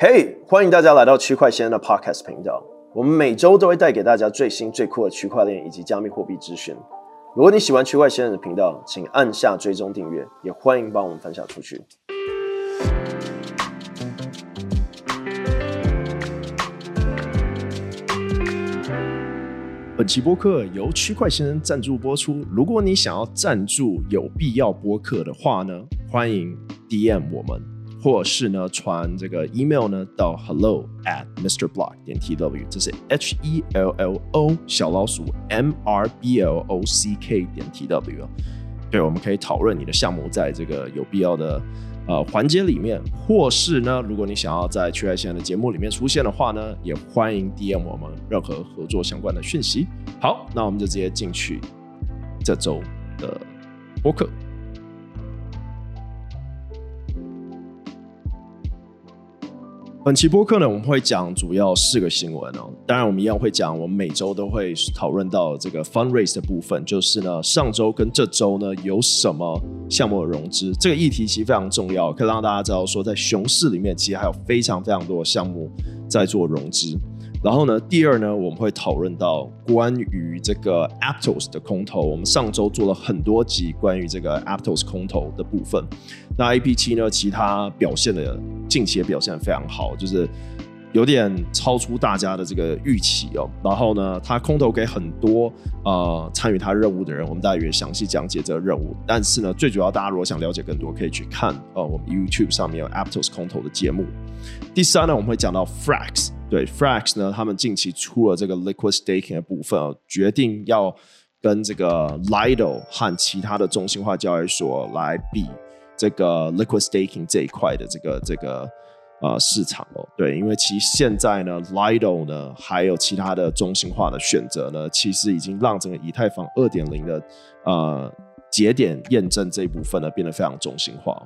嘿，欢迎大家来到区块先生的 Podcast 频道。我们每周都会带给大家最新最酷的区块链以及加密货币资讯。如果你喜欢区块先生的频道，请按下追踪订阅，也欢迎帮我们分享出去。本期播客由区块先生赞助播出。如果你想要赞助有必要播客的话呢，欢迎 DM 我们，或是呢传这个 email 呢到 hello at mrblock 点 tw，这是 H E L L O 小老鼠 M R B L O C K 点 tw。对，我们可以讨论你的项目在这个有必要的。呃，环节里面，或是呢，如果你想要在区块链的节目里面出现的话呢，也欢迎 DM 我们任何合作相关的讯息。好，那我们就直接进去这周的播客。本期播客呢，我们会讲主要四个新闻哦。当然，我们一样会讲，我们每周都会讨论到这个 fundraise 的部分，就是呢，上周跟这周呢有什么项目的融资，这个议题其实非常重要，可以让大家知道说，在熊市里面其实还有非常非常多的项目在做融资。然后呢，第二呢，我们会讨论到关于这个 Aptos 的空投。我们上周做了很多集关于这个 Aptos 空投的部分。那 APT 呢，其他表现的近期也表现的非常好，就是有点超出大家的这个预期哦。然后呢，他空投给很多呃参与他任务的人，我们大约详细讲解这个任务。但是呢，最主要大家如果想了解更多，可以去看呃我们 YouTube 上面有 Aptos 空投的节目。第三呢，我们会讲到 Frax。对，Frax 呢，他们近期出了这个 Liquid Staking 的部分，哦决定要跟这个 Lido 和其他的中心化交易所来比这个 Liquid Staking 这一块的这个这个呃市场哦。对，因为其实现在呢，Lido 呢还有其他的中心化的选择呢，其实已经让整个以太坊二点零的呃节点验证这一部分呢变得非常中心化。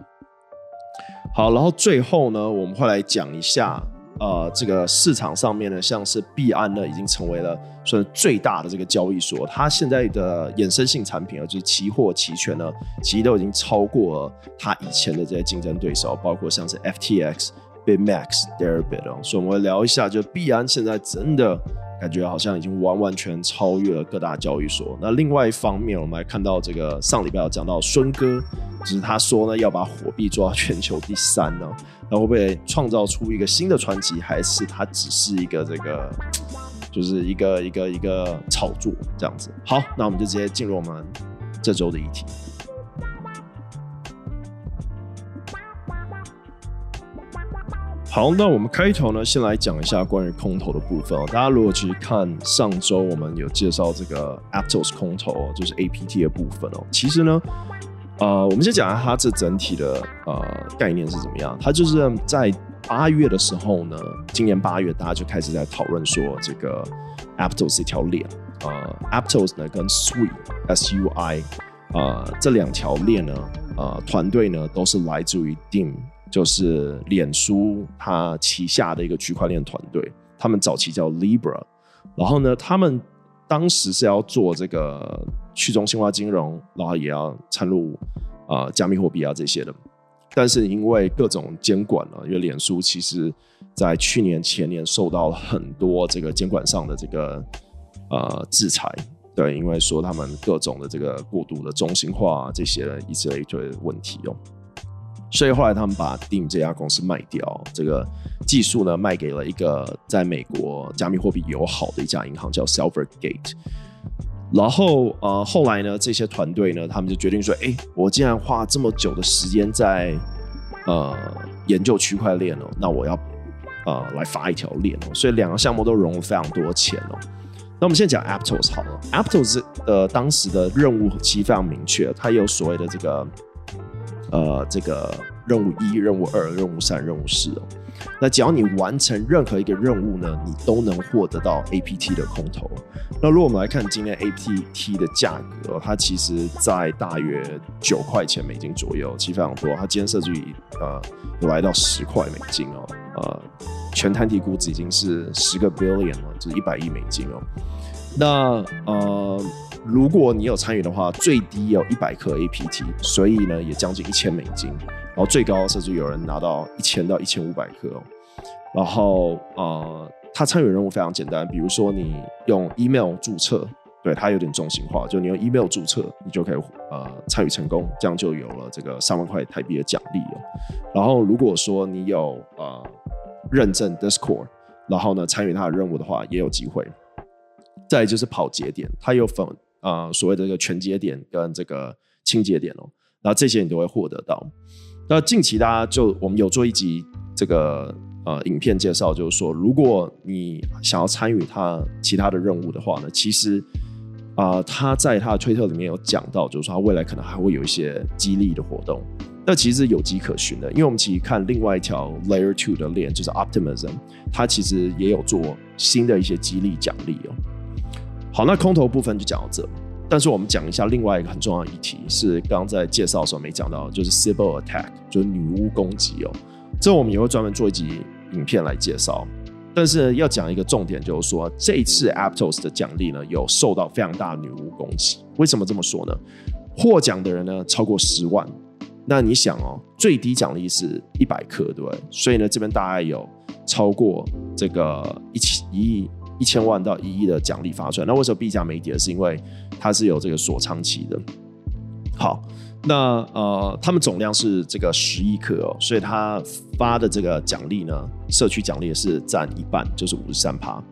好，然后最后呢，我们会来讲一下。呃，这个市场上面呢，像是币安呢，已经成为了算最大的这个交易所。它现在的衍生性产品啊，就是期货、期权呢，其实都已经超过了它以前的这些竞争对手，包括像是 FTX、BitMax、Deribit 哦。所以我们会聊一下，就币安现在真的。感觉好像已经完完全超越了各大交易所。那另外一方面，我们还看到这个上礼拜有讲到孙哥，就是他说呢要把火币做到全球第三呢，那会不会创造出一个新的传奇，还是它只是一个这个，就是一个一个一个炒作这样子？好，那我们就直接进入我们这周的议题。好，那我们开头呢，先来讲一下关于空投的部分哦。大家如果去看上周我们有介绍这个 Aptos 空投，就是 APT 的部分哦。其实呢，呃，我们先讲一下它这整体的呃概念是怎么样。它就是在八月的时候呢，今年八月大家就开始在讨论说这个 Aptos 这条链，呃，Aptos 呢跟 Sui S U I，呃，这两条链呢，呃，团队呢都是来自于 Dim，。就是脸书它旗下的一个区块链团队，他们早期叫 Libra，然后呢，他们当时是要做这个去中心化金融，然后也要参入啊、加密货币啊这些的，但是因为各种监管呢，因为脸书其实在去年前年受到了很多这个监管上的这个呃制裁，对，因为说他们各种的这个过度的中心化这些的一些一堆问题哦。所以后来他们把 Dim 这家公司卖掉，这个技术呢卖给了一个在美国加密货币友好的一家银行，叫 Silvergate。然后呃后来呢，这些团队呢，他们就决定说，哎，我既然花这么久的时间在呃研究区块链哦，那我要呃来发一条链哦。所以两个项目都融了非常多钱哦。那我们现在讲 Aptos 好了，Aptos 呃当时的任务其实非常明确，它有所谓的这个。呃，这个任务一、任务二、任务三、任务四哦，那只要你完成任何一个任务呢，你都能获得到 APT 的空投。那如果我们来看今天 APT 的价格，它其实在大约九块钱美金左右，其实非常多。它今天设置于呃有来到十块美金哦，呃，全摊提估值已经是十个 billion 了，就是一百亿美金哦。那呃。如果你有参与的话，最低有一百颗 APT，所以呢也将近一千美金，然后最高甚至有人拿到一千到一千五百颗哦。然后呃，他参与任务非常简单，比如说你用 email 注册，对，它有点中心化，就你用 email 注册，你就可以呃参与成功，这样就有了这个三万块台币的奖励了。然后如果说你有呃认证 Discord，然后呢参与他的任务的话，也有机会。再就是跑节点，它有分呃所谓的这个全节点跟这个清节点哦，然后这些你都会获得到。那近期大家就我们有做一集这个呃影片介绍，就是说如果你想要参与他其他的任务的话呢，其实啊、他在他的推特里面有讲到，就是说他未来可能还会有一些激励的活动。那其实有迹可循的，因为我们其实看另外一条 Layer Two 的链，就是 Optimism，它其实也有做新的一些激励奖励哦。好，那空投部分就讲到这。但是我们讲一下另外一个很重要的议题，是刚刚在介绍的时候没讲到，就是 Sybil Attack，就是女巫攻击哦。这我们也会专门做一集影片来介绍。但是要讲一个重点，就是说这一次 Aptos 的奖励呢，有受到非常大的女巫攻击。为什么这么说呢？获奖的人呢超过十万。那你想哦，最低奖励是一百克，对不对？所以呢，这边大概有超过这个一千一亿。一千万到一亿的奖励发出来，那为什么币价没跌？是因为它是有这个锁仓期的。好，那呃，他们总量是这个十亿克哦，所以他发的这个奖励呢，社区奖励是占一半，就是五十三趴。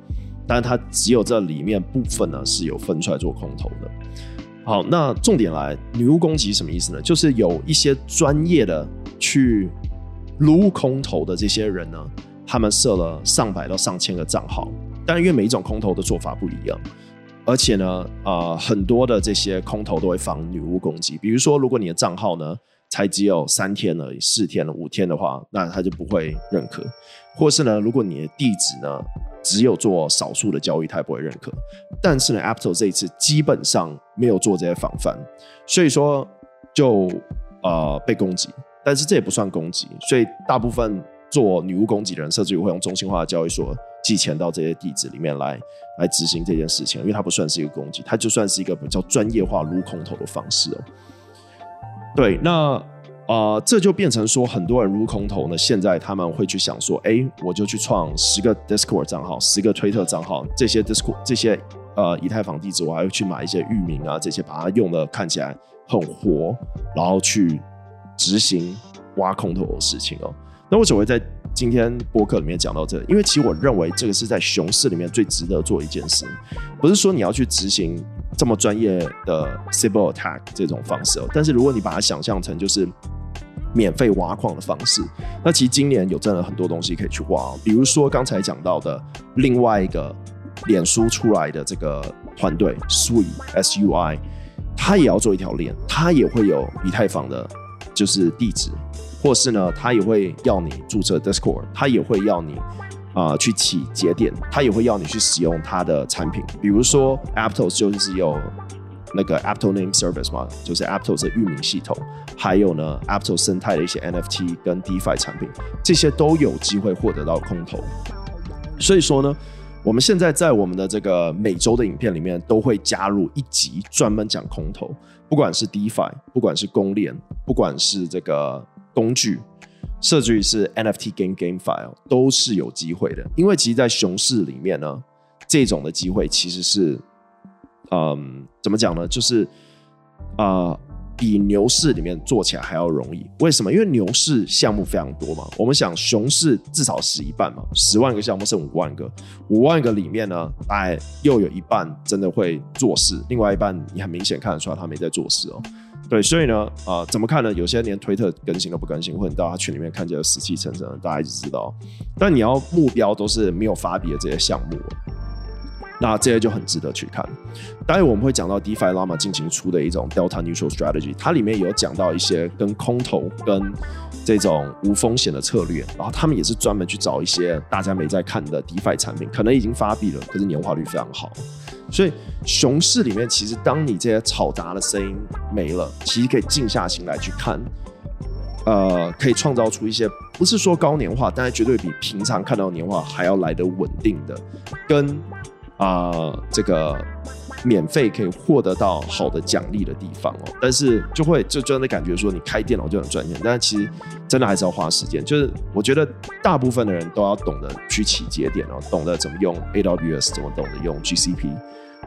但是它只有这里面部分呢是有分出来做空投的。好，那重点来，女巫攻击什么意思呢？就是有一些专业的去撸空投的这些人呢，他们设了上百到上千个账号。但因为每一种空投的做法不一样，而且呢，啊、呃，很多的这些空投都会防女巫攻击。比如说，如果你的账号呢才只有三天而已，四天了，五天的话，那他就不会认可；或是呢，如果你的地址呢只有做少数的交易，他也不会认可。但是呢，Aptos 这一次基本上没有做这些防范，所以说就呃被攻击。但是这也不算攻击，所以大部分做女巫攻击的人，甚至于会用中心化的交易所。寄钱到这些地址里面来，来执行这件事情，因为它不算是一个攻击，它就算是一个比较专业化撸空投的方式哦。对，那啊、呃，这就变成说，很多人撸空投呢，现在他们会去想说，哎，我就去创十个 Discord 账号，十个推特账号，这些 Discord 这些呃以太坊地址，我还要去买一些域名啊，这些把它用的看起来很活，然后去执行挖空投的事情哦。那为什么会在今天播客里面讲到这？因为其实我认为这个是在熊市里面最值得做一件事，不是说你要去执行这么专业的 Sybil Attack 这种方式哦。但是如果你把它想象成就是免费挖矿的方式，那其实今年有真的很多东西可以去挖。比如说刚才讲到的另外一个脸书出来的这个团队 Sui S U I，他也要做一条链，他也会有以太坊的，就是地址。或是呢，他也会要你注册 Discord，他也会要你啊、去起节点，他也会要你去使用他的产品，比如说 Aptos 就是有那个 Aptos Name Service 嘛，就是 Aptos 的域名系统，还有呢 Aptos 生态的一些 NFT 跟 DeFi 产品，这些都有机会获得到空投。所以说呢，我们现在在我们的这个每周的影片里面都会加入一集专门讲空投，不管是 DeFi，不管是公链，不管是这个。工具，甚至于是 NFT game game file 都是有机会的，因为其实，在熊市里面呢，这种的机会其实是，嗯，怎么讲呢？就是啊。呃比牛市里面做起来还要容易，为什么？因为牛市项目非常多嘛。我们想熊市至少死一半嘛，十万个项目剩五万个，五万个里面呢，大概又有一半真的会做事，另外一半你很明显看得出来他没在做事哦。对，所以呢，啊、呃，怎么看呢？有些连推特更新都不更新，或者到他群里面看见死气沉沉的，大家就知道。但你要目标都是没有发币的这些项目。那这些就很值得去看。待会我们会讲到 DeFi Llama 进行出的一种 Delta Neutral Strategy，它里面有讲到一些跟空投跟这种无风险的策略，然后他们也是专门去找一些大家没在看的 DeFi 产品，可能已经发币了，可是年化率非常好。所以熊市里面，其实当你这些嘈杂的声音没了，其实可以静下心来去看，呃，可以创造出一些不是说高年化，但是绝对比平常看到年化还要来得稳定的跟。啊、这个免费可以获得到好的奖励的地方哦，但是就会就真的感觉说你开电脑就能赚钱，但是其实真的还是要花时间。就是我觉得大部分的人都要懂得去起节点哦，懂得怎么用 AWS，怎么懂得用 GCP，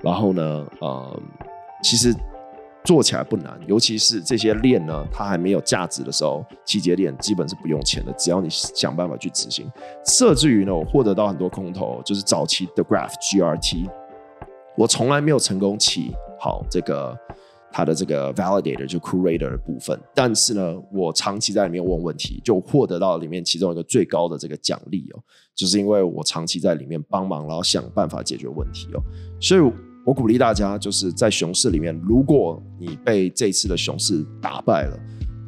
然后呢，呃，其实做起来不难，尤其是这些链呢，它还没有价值的时候，起节点基本是不用钱的，只要你想办法去执行。甚至于呢，我获得到很多空投，就是早期的 Graph GRT。我从来没有成功起好这个它的这个 validator 就 curator 的部分，但是呢，我长期在里面问问题，就获得到里面其中一个最高的这个奖励哦，就是因为我长期在里面帮忙，然后想办法解决问题哦，所以我鼓励大家就是在熊市里面，如果你被这次的熊市打败了，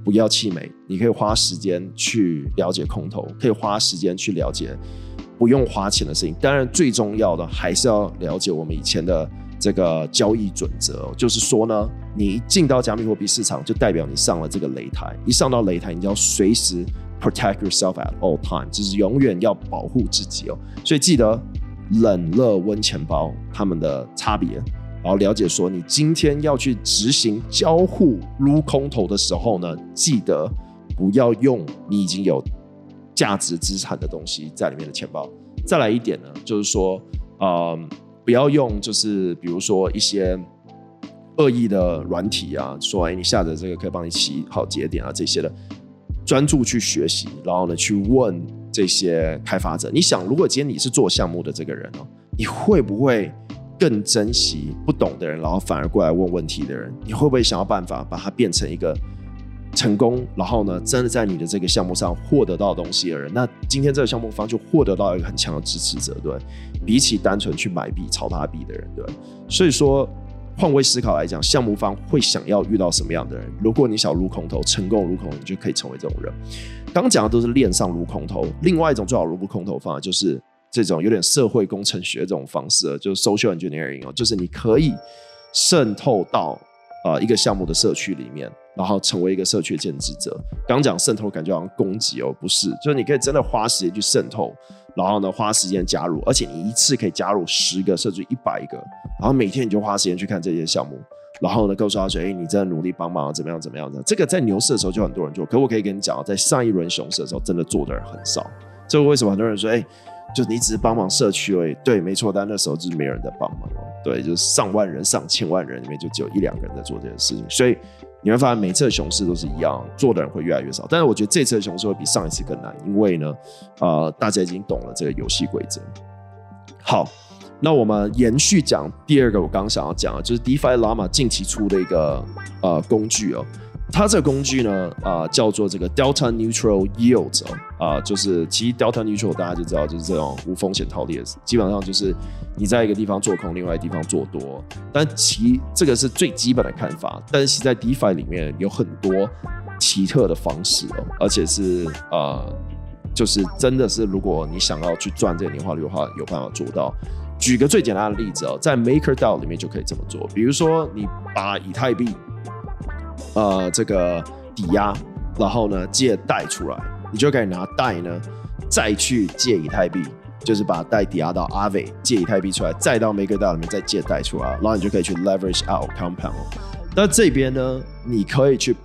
不要气馁，你可以花时间去了解空头，可以花时间去了解。不用花钱的事情，当然最重要的还是要了解我们以前的这个交易准则。就是说呢，你一进到加密货币市场，就代表你上了这个擂台。一上到擂台，你就要随时 protect yourself at all time，就是永远要保护自己哦。所以记得冷热温钱包它们的差别，然后了解说你今天要去执行交互撸空头的时候呢，记得不要用你已经有。价值资产的东西在里面的钱包。再来一点呢，就是说，呃，不要用，就是比如说一些恶意的软体啊，说哎，你下载这个可以帮你起好节点啊这些的，专注去学习，然后呢去问这些开发者。你想，如果今天你是做项目的这个人哦，你会不会更珍惜不懂的人，然后反而过来问问题的人？你会不会想要办法把它变成一个？成功，然后呢，真的在你的这个项目上获得到东西的人，那今天这个项目方就获得到一个很强的支持者，对，比起单纯去买币、炒他币的人，对。所以说，换位思考来讲，项目方会想要遇到什么样的人？如果你想撸空头，成功撸空，你就可以成为这种人。刚讲的都是链上撸空头，另外一种最好撸空头方法就是这种有点社会工程学这种方式，就是 social engineering 哦，就是你可以渗透到呃一个项目的社区里面。然后成为一个社区的建制者。刚讲渗透，感觉好像攻击哦，不是，就是你可以真的花时间去渗透，然后呢，花时间加入，而且你一次可以加入十个甚至一百个，然后每天你就花时间去看这些项目，然后呢，告诉他说，哎，你真的努力帮忙，怎么样，怎么样的。这个在牛市的时候就很多人做，可我可以跟你讲，在上一轮熊市的时候，真的做的人很少。这个为什么很多人说，哎，就你只是帮忙社区而已？对，没错，但那时候就是没有人在帮忙。对，就是上万人、上千万人里面就只有一两个人在做这件事情，所以。你会发现每次的熊市都是一样，做的人会越来越少。但是我觉得这次的熊市会比上一次更难，因为呢，呃，大家已经懂了这个游戏规则。好，那我们延续讲第二个，我刚刚想要讲的，就是 DeFi Llama 近期出的一个呃工具哦。它这个工具呢，啊、叫做这个 Delta Neutral Yield 啊、呃，就是其实 Delta Neutral 大家就知道，就是这种无风险套利，基本上就是你在一个地方做空，另外一个地方做多。但其这个是最基本的看法，但是在 DeFi 里面有很多奇特的方式哦，而且是呃，就是真的是如果你想要去赚这个年化率的话，有办法做到。举个最简单的例子哦，在 MakerDAO 里面就可以这么做，比如说你把以太币。呃，这个抵押，然后呢借贷出来，你就可以拿贷呢再去借以太币，就是把贷抵押到 Aave 借以太币出来，再到 MakerDAO 里面再借贷出来，然后你就可以去 leverage out compound。那这边呢，你可以去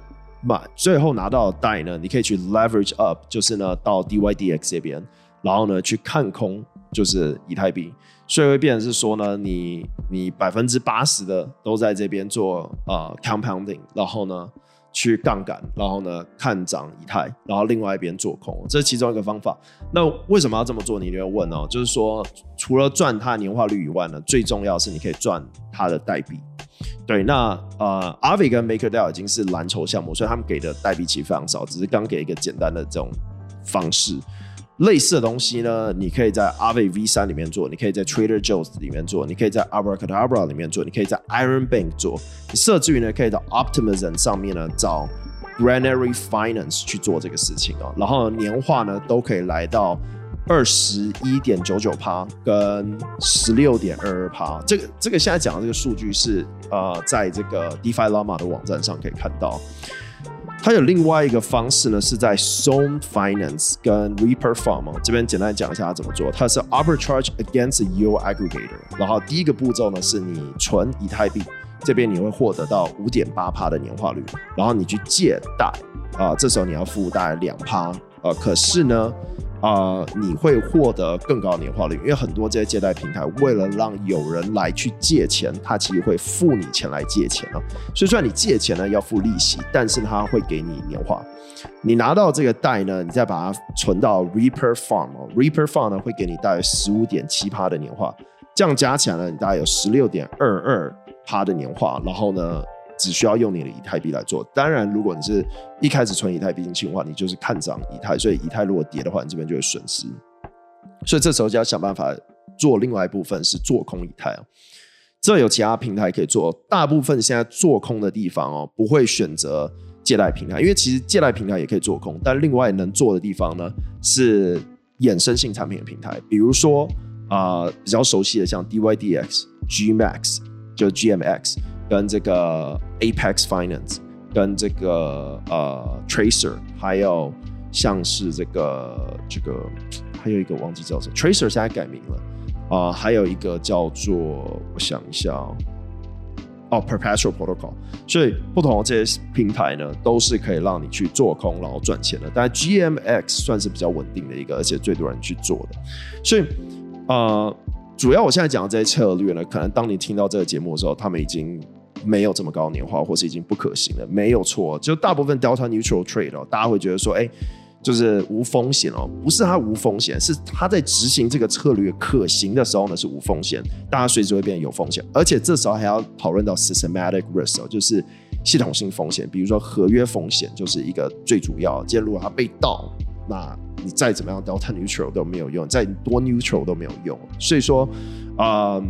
买，最后拿到贷呢，你可以去 leverage up，就是呢到 DYDX 这边，然后呢去看空，就是以太币。所以会变成是说呢，你你百分之八十的都在这边做呃 compounding，然后呢去杠杆，然后呢看涨以太，然后另外一边做空，这是其中一个方法。那为什么要这么做？你就会问哦，就是说除了赚它的年化率以外呢，最重要是你可以赚它的代币。对，那呃，Aave 跟 MakerDAO 已经是蓝筹项目，所以他们给的代币其实非常少，只是刚给一个简单的这种方式。类似的东西呢，你可以在 Aave V3 里面做，你可以在 Trader Joe's 里面做，你可以在 Abracadabra 里面做，你可以在 Iron Bank 做。你甚至于呢，可以到 Optimism 上面呢找 Granary Finance 去做这个事情哦。然后年化呢都可以来到二十一点九九趴跟十六点二二趴。这个这个现在讲的这个数据是呃，在这个 DeFi Llama 的网站上可以看到。它有另外一个方式呢，是在 Zone Finance 跟 Reaper Farm 这边简单讲一下它怎么做。它是 Arbitrage Against your Aggregator。然后第一个步骤呢，是你存以太币，这边你会获得到五点八趴的年化率。然后你去借贷啊、这时候你要付贷两趴。呃，可是呢。啊、你会获得更高的年化率，因为很多这些借贷平台为了让有人来去借钱，他其实会付你钱来借钱啊。所以虽然你借钱呢要付利息，但是他会给你年化。你拿到这个贷呢，你再把它存到 Reaper Farm，Reaper Farm 呢会给你大约十五点七趴的年化，这样加起来呢，你大概有十六点二二趴的年化，然后呢。只需要用你的以太币来做。当然，如果你是一开始存以太币进去的话，你就是看涨以太，所以以太如果跌的话，你这边就会损失。所以这时候就要想办法做另外一部分是做空以太哦。这有其他平台可以做，大部分现在做空的地方哦，不会选择借贷平台，因为其实借贷平台也可以做空，但另外能做的地方呢是衍生性产品的平台，比如说啊、比较熟悉的像 DYDX、GMAX 就 GMX。跟这个 Apex Finance，跟这个呃 Tracer，还有像是这个这个，还有一个忘记叫什么 Tracer，现在改名了啊、呃，还有一个叫做我想一下哦，哦 Perpetual Protocol，所以不同的这些平台呢，都是可以让你去做空然后赚钱的。但 GMX 算是比较稳定的一个，而且最多人去做的，所以呃，主要我现在讲的这些策略呢，可能当你听到这个节目的时候，他们已经。没有这么高年化，或是已经不可行了，没有错。就大部分 Delta Neutral Trade 哦，大家会觉得说，哎，就是无风险哦，不是它无风险，是它在执行这个策略可行的时候呢是无风险，大家随时会变有风险，而且这时候还要讨论到 Systematic Risk，就是系统性风险，比如说合约风险就是一个最主要。今天如果它被盗，那你再怎么样 Delta Neutral 都没有用，再多 Neutral 都没有用。所以说，啊、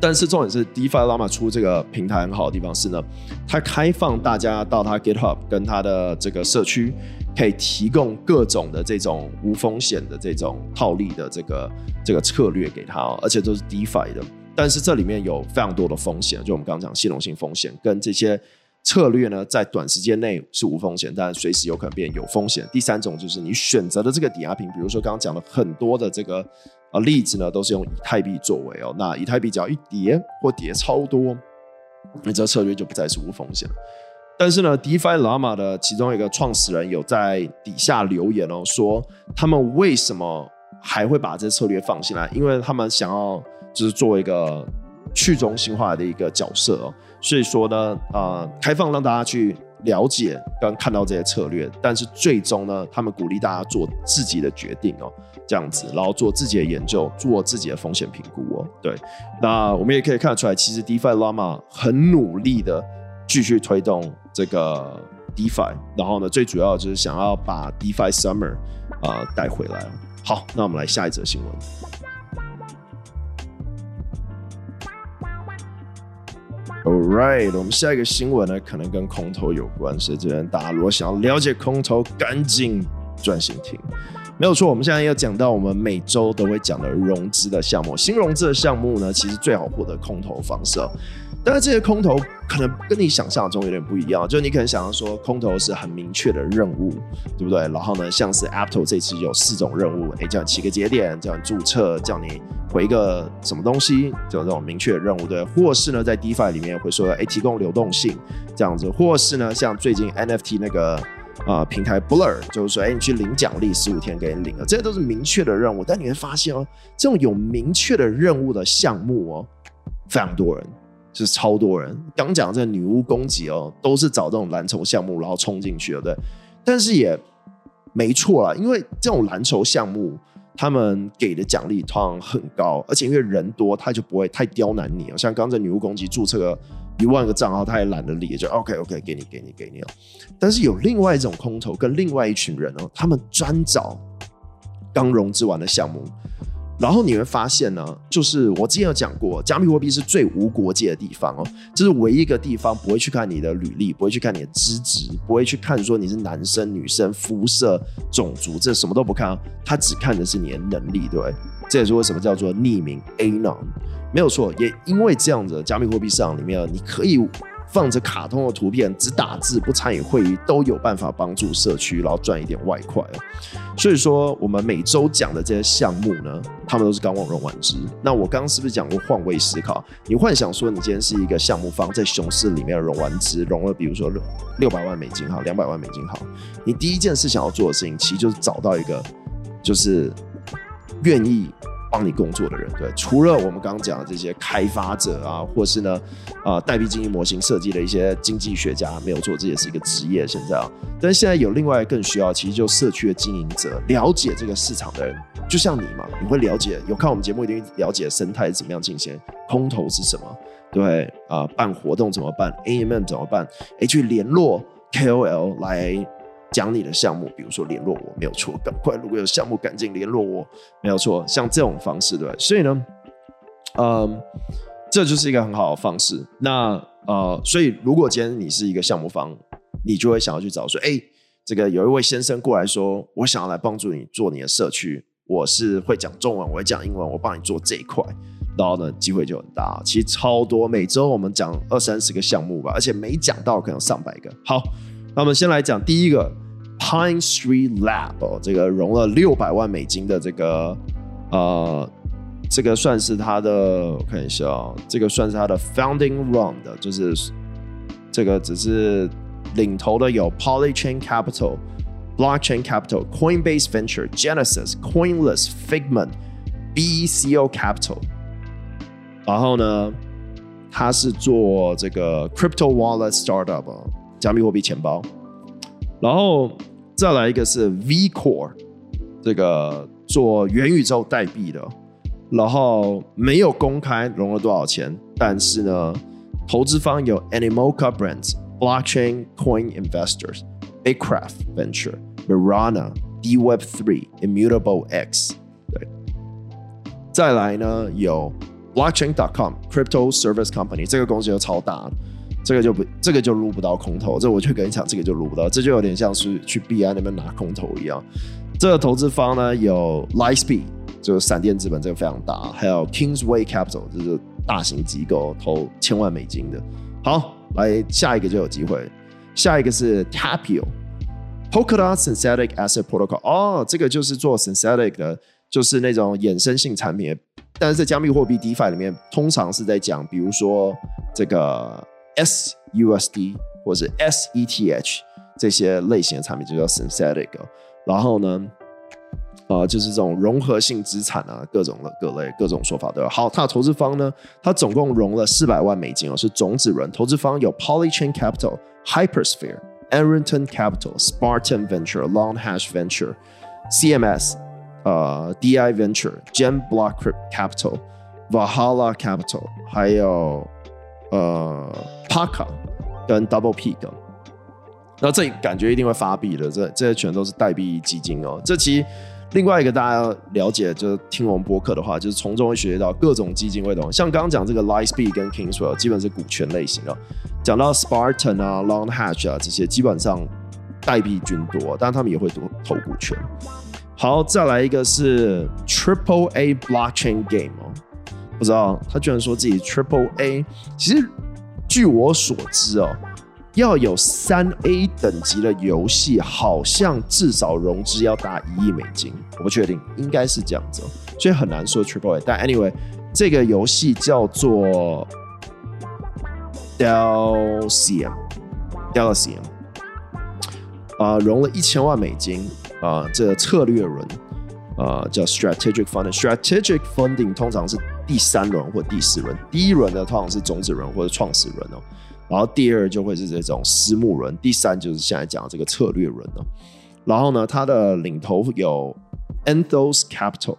但是重点是，DeFi Llama 出这个平台很好的地方是呢，它开放大家到它 GitHub 跟它的这个社区，可以提供各种的这种无风险的这种套利的这个这个策略给他，而且都是 DeFi 的。但是这里面有非常多的风险，就我们刚刚讲系统性风险，跟这些策略呢，在短时间内是无风险，但随时有可能变有风险。第三种就是你选择的这个抵押品，比如说刚刚讲了很多的这个。啊，例子呢都是用以太币作为哦，那以太币只要一跌或跌超多，那这策略就不再是无风险。但是呢，DeFi Llama 的其中一个创始人有在底下留言哦，说他们为什么还会把这策略放进来？因为他们想要就是做一个去中心化的一个角色哦，所以说呢，呃，开放让大家去。了解跟看到这些策略，但是最终呢，他们鼓励大家做自己的决定哦，这样子，然后做自己的研究，做自己的风险评估哦。对，那我们也可以看得出来，其实 DeFi Llama 很努力的继续推动这个 DeFi，然后呢，最主要就是想要把 DeFi Summer 啊、呃、带回来。好，那我们来下一则新闻。All right，我们下一个新闻呢，可能跟空头有关，所以这边大家如果想要了解空头，赶紧专心听。没有错，我们现在要讲到我们每周都会讲的融资的项目，新融资的项目呢，其实最好获得空头方式。但是这些空投可能跟你想象中有点不一样，就你可能想要说空投是很明确的任务，对不对？然后呢，像是 Apto 这次有四种任务，哎，叫你起个节点，叫你注册，叫你回一个什么东西，就这种明确的任务，对。或是呢，在 DeFi 里面会说，哎，提供流动性这样子，或是呢，像最近 NFT 那个、呃、平台 Blur，就是说，哎，你去领奖励，十五天给你领了，这些都是明确的任务。但你会发现哦，这种有明确的任务的项目哦，非常多人。就是超多人刚讲这女巫攻击哦，都是找这种蓝筹项目然后冲进去了，对。但是也没错啦，因为这种蓝筹项目，他们给的奖励通常很高，而且因为人多，他就不会太刁难你哦。像刚才女巫攻击注册个一万个账号，他也懒得理，就 OK OK，给你给你给你哦。但是有另外一种空投跟另外一群人哦，他们专找刚融资完的项目。然后你会发现呢，就是我之前有讲过，加密货币是最无国界的地方哦，这是唯一一个地方不会去看你的履历，不会去看你的资质，不会去看说你是男生女生、肤色、种族，这什么都不看啊，他只看的是你的能力，对，这也是为什么叫做匿名 Anon，没有错，也因为这样子，加密货币市场里面你可以放着卡通的图片，只打字不参与会议，都有办法帮助社区，然后赚一点外快。所以说，我们每周讲的这些项目呢，他们都是刚融完资。那我刚刚是不是讲过换位思考？你幻想说，你今天是一个项目方，在熊市里面融完资，融了比如说六六百万美金好，两百万美金好，你第一件事想要做的事情，其实就是找到一个，就是愿意。帮你工作的人，对，除了我们刚刚讲的这些开发者啊，或是呢，啊、代币经济模型设计的一些经济学家，没有做，这也是一个职业。现在啊，但是现在有另外更需要，其实就社区的经营者，了解这个市场的人，就像你嘛，你会了解，有看我们节目一定了解生态怎么样进行，空投是什么，对，啊、呃，办活动怎么办，AMM 怎么办，哎，去联络 KOL 来。讲你的项目，比如说联络我，没有错，赶快，如果有项目赶紧联络我，没有错，像这种方式，对，所以呢，嗯，这就是一个很好的方式。那呃，所以如果今天你是一个项目方，你就会想要去找说，哎，这个有一位先生过来说，我想要来帮助你做你的社区，我是会讲中文，我会讲英文，我帮你做这一块，然后呢，机会就很大。其实超多，每周我们讲二三十个项目吧，而且没讲到可能上百个。好。那我们先来讲第一个 Pine Street Lab 哦，这个融了六百万美金的这个呃，这个算是他的，我看一下啊，这个算是他的 Founding Round，就是这个只是领头的有 Polychain Capital、Blockchain Capital、Coinbase Venture、Genesis、Coinless、Figment、BECO Capital，然后呢，他是做这个 Crypto Wallet Startup。加密货币钱包，然后再来一个是 VCore，这个做元宇宙代币的，然后没有公开融了多少钱，但是呢，投资方有 Animoca Brands、Blockchain Coin Investors、Bitcraft Venture、Verana、dWeb3、Immutable X，对，再来呢有 Blockchain.com Crypto Service Company，这个公司就超大了。这个就不，这个就撸不到空投。这我就跟你讲，这个就撸不到，这就有点像是去币安那边拿空投一样。这个投资方呢有 Lightspeed，就是闪电资本，这个非常大，还有 Kingsway Capital，就是大型机构投千万美金的。好，来下一个就有机会。下一个是 Tapio，Polkadot Synthetic Asset Protocol。哦，这个就是做 Synthetic 的，就是那种衍生性产品。但是在加密货币 DeFi 里面，通常是在讲，比如说这个。SUSD 或者 SETH 这些类型的产品就叫 synthetic，然后呢，呃，就是这种融合性资产啊，各种的各类各种说法都有。好，它的投资方呢，它总共融了四百万美金哦，是种子轮。投资方有 Polychain Capital、Hypersphere、Arrington Capital、Spartan Venture、Long Hash Venture、CMS、呃 DI Venture、Genblock Capital、Valhalla Capital，还有。呃 ，Paka 跟 Double Peak，那这感觉一定会发币的，这这些全都是代币基金哦。这期另外一个大家要了解，就是听我们播客的话，就是从中会学习到各种基金会懂。像刚刚讲这个 Lightspeed 跟 Kingswell，基本是股权类型的。讲到 Spartan 啊、Long Hatch 啊这些，基本上代币均多，但他们也会投投股权。好，再来一个是 Triple A Blockchain Game 哦。不知道他居然说自己 Triple A，其实据我所知哦，要有三 A 等级的游戏，好像至少融资要达一亿美金，我不确定，应该是这样子，哦所以很难说 Triple A。但 Anyway，这个游戏叫做 Delcium，Delcium，啊，融了一千万美金啊，这个策略轮啊叫 Strategic Funding，Strategic Funding 通常是。第三轮或第四轮，第一轮呢通常是种子轮或者创始轮哦，然后第二就会是这种私募轮，第三就是现在讲的这个策略轮哦。然后呢，它的领头有 Anthos Capital，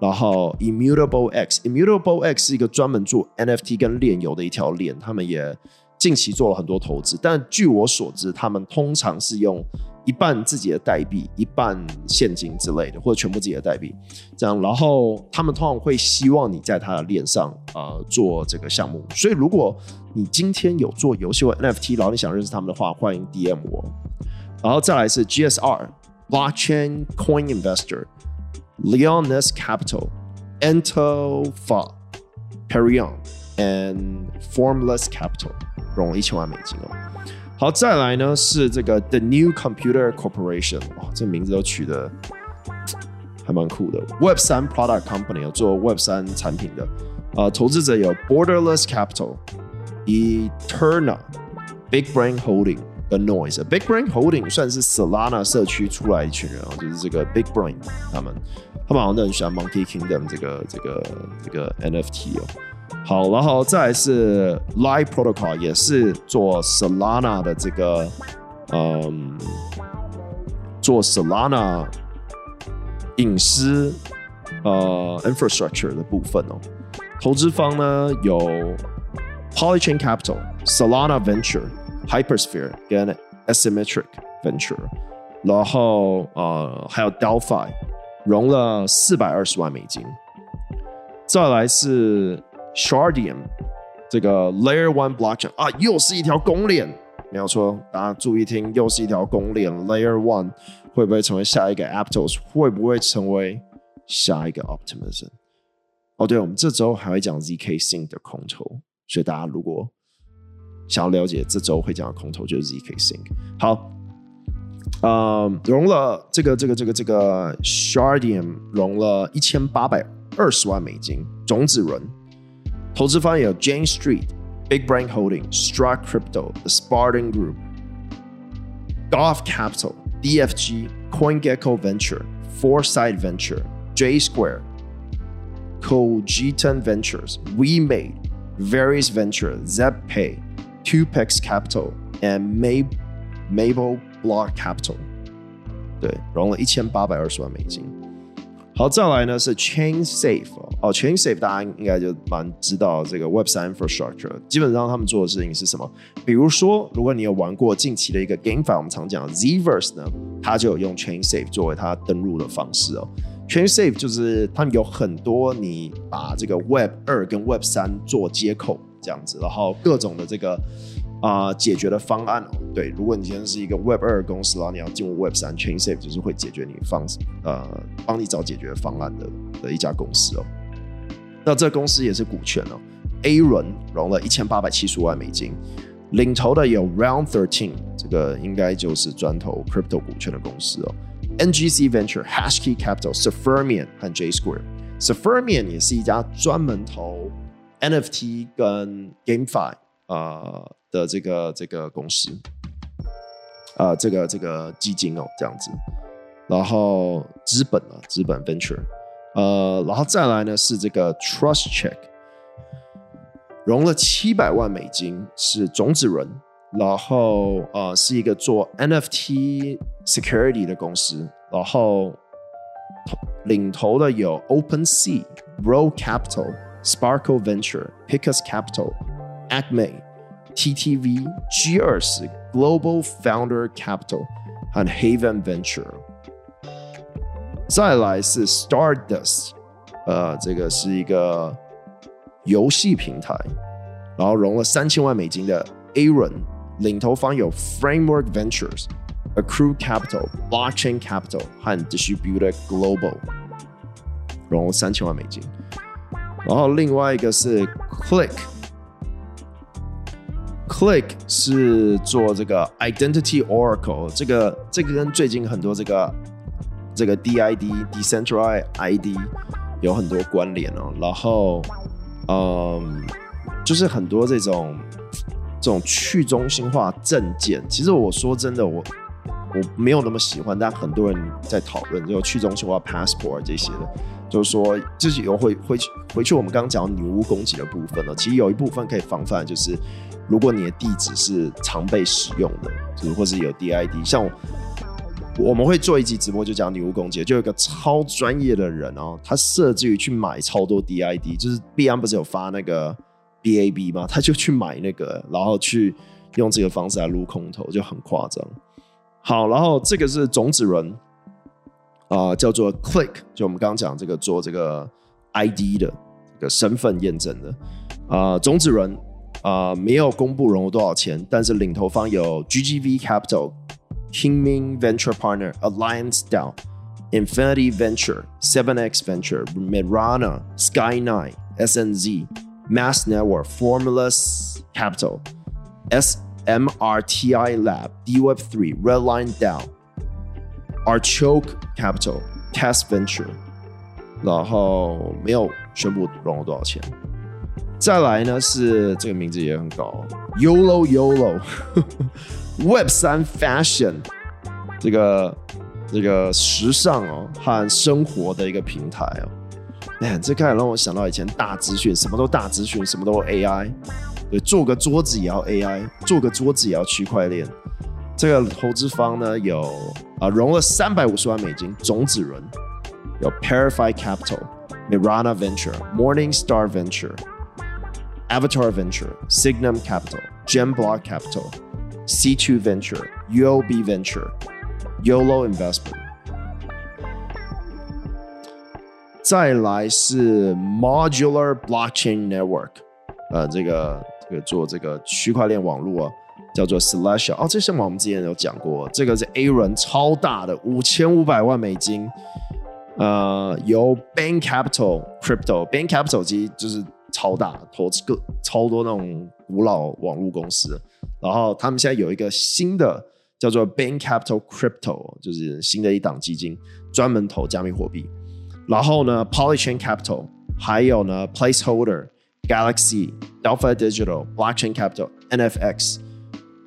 然后 Immutable X，Immutable X 是一个专门做 NFT 跟链游的一条链，他们也近期做了很多投资，但据我所知，他们通常是用。一半自己的代币，一半现金之类的，或者全部自己的代币，这样，然后他们通常会希望你在他的链上呃做这个项目。所以如果你今天有做游戏或 NFT，然后你想认识他们的话，欢迎 DM 我。然后再来是 GSR Blockchain Coin Investor Leonis Capital Antofa Perion and Formless Capital。融了一千万美金哦。好，再来呢是这个 The New Computer Corporation，哇，这名字都取得还蛮酷的。Web 三 Product Company 有做 Web 三产品的，呃，投资者有 Borderless Capital、Eterna、Big Brain Holding 跟 Noise。Big Brain Holding 算是 Solana 社区出来一群人啊，就是这个 Big Brain 他们。他们好像都很喜欢 Monkey Kingdom 这个这个这个 NFT 哦。好，然后再来是 Live Protocol，也是做 Solana 的这个，嗯，做 Solana 隐私呃 infrastructure 的部分哦。投资方呢有 Polychain Capital、Solana Venture、Hypersphere 跟 Asymmetric Venture，然后呃还有 Delphi。融了四百二十万美金，再来是 Shardium 这个 Layer One Blockchain 啊，又是一条公链，没有错，大家注意听，又是一条公链 Layer One 会不会成为下一个 Aptos？会不会成为下一个 Optimism？哦，对，我们这周还会讲 ZK Sync 的空投，所以大家如果想要了解这周会讲的空投，就是 ZK Sync。好。呃，融了这个这个这个这个 Shardium 融了一千八百二十万美金种子轮，投资方有 Jane Street、Big Brain Holding、Strike Crypto、The Spartan Group、Golf Capital、DFG、CoinGecko Venture、Foresight Venture、J Square、Cogiton Ventures、WeMade、Various Venture、ZepPay、Tupex Capital and Mabel Block Capital，对，融了一千八百二十万美金。 好，再来呢是 Chain Safe 哦，Chain Safe 大家应该就蛮知道这个 Web 三 Infrastructure。基本上他们做的事情是什么？比如说，如果你有玩过近期的一个 GameFi，我们常讲 Zverse 呢，它就有用 Chain Safe 作为它登录的方式哦。Chain Safe 就是他们有很多你把这个 Web 二跟 Web 三做接口这样子，然后各种的这个。啊、解决的方案哦，对，如果你今天是一个 Web 二公司，然后你要进入 Web 三，ChainSafe 就是会解决你方呃，帮你找解决方案的的一家公司哦。那这公司也是股权哦，A 轮融了一千八百七十万美金，领投的有 Round Thirteen，这个应该就是专投 Crypto 股权的公司哦。NGC Venture、Hashkey Capital、Sefermian 和 J Square。Sefermian 也是一家专门投 NFT 跟 GameFi 啊。呃的这个这个公司，啊、这个这个基金哦，这样子，然后资本啊，资本 venture，呃，然后再来呢是这个 Trust Check，融了七百万美金，是种子轮，然后呃是一个做 NFT security 的公司，然后领头的有 OpenSea、Row Capital、Sparkle Venture、Pickus Capital、Acme。TTV、G 二十、Global Founder Capital 和 Haven Venture，再来是 Stardust，呃，这个是一个游戏平台，然后融了三千万美金的 A 轮，领投方有 Framework Ventures、Accrue Capital、Blockchain Capital 和 Distributed Global，融了三千万美金，然后另外一个是 Click。 Click 是做这个 Identity Oracle，这个这个跟最近很多这个这个 DID Decentralized ID 有很多关联哦。然后，嗯，就是很多这种这种去中心化证件，其实我说真的，我我没有那么喜欢，但很多人在讨论就去中心化 Passport 这些的，就是说就是有回回去回去我们刚刚讲女巫攻击的部分呢，其实有一部分可以防范，就是。如果你的地址是常被使用的，就是或是有 DID，像我，们会做一集直播就讲女巫攻击，就有一个超专业的人哦，他设置于去买超多 DID，就是币安不是有发那个 BAB 吗？他就去买那个，然后去用这个方式来撸空投，就很夸张。好，然后这个是种子轮啊、叫做 Click，就我们刚刚讲这个做这个 ID 的这个身份验证的啊、种子轮。啊、呃，没有公布融了多少钱，但是领投方有 GGV Capital、Kingming Venture Partner、Alliance DAO、Infinity Venture、Seven X Venture、Mirana、Sky Nine、SNZ、Mass Network、Formulus Capital、 SMRTI Lab、DWeb Three、Redline DAO、Archoke Capital、Test Venture，然后没有宣布融了多少钱。 再来呢是这个名字也很高，YOLO YOLO Web 三 Fashion，这个这个时尚哦和生活的一个平台哦。哎，这开始让我想到以前大资讯，什么都大资讯，什么都 AI。对，做个桌子也要 AI，做个桌子也要区块链。这个投资方呢有啊融了三百五十万美金种子轮，有 Parify Capital、Mirana Venture、Morningstar Venture。Avatar Venture、Signum Capital、Gemblock Capital、C2 Venture、UOB Venture、YOLO Investment。再来是 Modular Blockchain Network，呃，这个这个做这个区块链网络啊，叫做 Celestia。哦，这项目我们之前有讲过，这个是 A 轮超大的五千五百万美金，呃，由 Bain Capital Crypto、Bain Capital 其实就是。 超大投资个超多那种古老网络公司，然后他们现在有一个新的叫做 Bain Capital Crypto，就是新的一档基金，专门投加密货币。然后呢，Polychain Capital，还有呢，Placeholder、Galaxy、Delphi Digital、Blockchain Capital、NFX、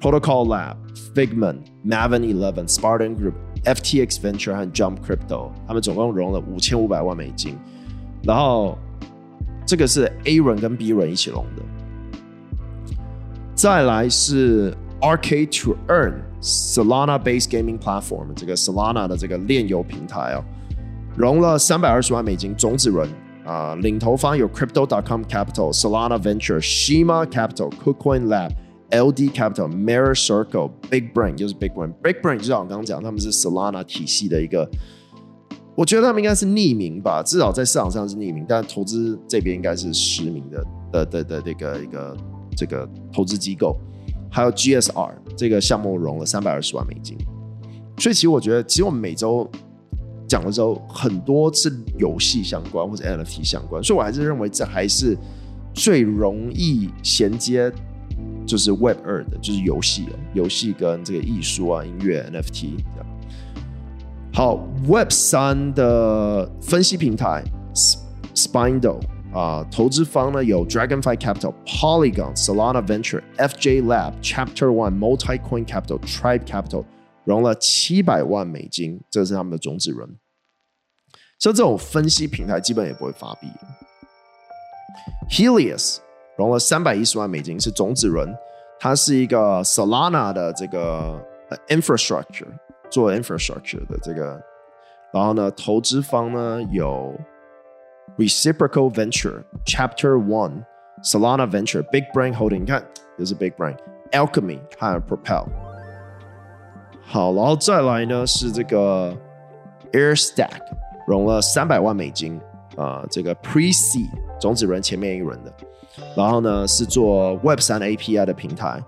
Protocol Lab、Figment、Maven Eleven、Spartan Group、FTX Venture 和 Jump Crypto，他们总共融了五千五百万美金，然后。这个是 A 轮跟 B 轮一起融的，再来是 Arcade to Earn Solana-based gaming platform，这个 Solana 的这个链游平台哦，融了三百二十万美金种子轮啊，领投方有 Crypto.com Capital、Solana Venture、Shima Capital、KuCoin Lab、LD Capital、Mirror Circle、Big Brain，就是 Big Brain，Big Brain 就像我刚刚讲，他们是 Solana 体系的一个。我觉得他们应该是匿名吧，至少在市场上是匿名，但投资这边应该是实名的的的的这个一个这个投资机构，还有 GSR 这个项目融了三百二十万美金，所以其实我觉得，其实我们每周讲的时候很多是游戏相关或者 NFT 相关，所以我还是认为这还是最容易衔接，就是 Web 二的，就是游戏，游戏跟这个艺术啊、音乐 NFT 这样。好，Web 三的分析平台 Spindle 啊，投资方呢有 Dragonfly Capital、Polygon、Solana Venture、FJ Lab、Chapter One、Multicoin Capital、Tribe Capital，融了七百万美金，这是他们的种子轮。像这种分析平台，基本也不会发币。Helios 融了三百一十万美金，是种子轮，它是一个 Solana 的这个 infrastructure。做 infrastructure 的这个，然后呢，投资方呢有 Reciprocal Venture、Chapter One、Solana Venture、Big Brain Holding，你看，这是 Big Brain、Alchemy 还有 Propel。好，然后再来呢是这个 Airstack，融了三百万美金啊、呃，这个 Pre-Seed 种子轮前面一轮的，然后呢是做 Web 三 API 的平台。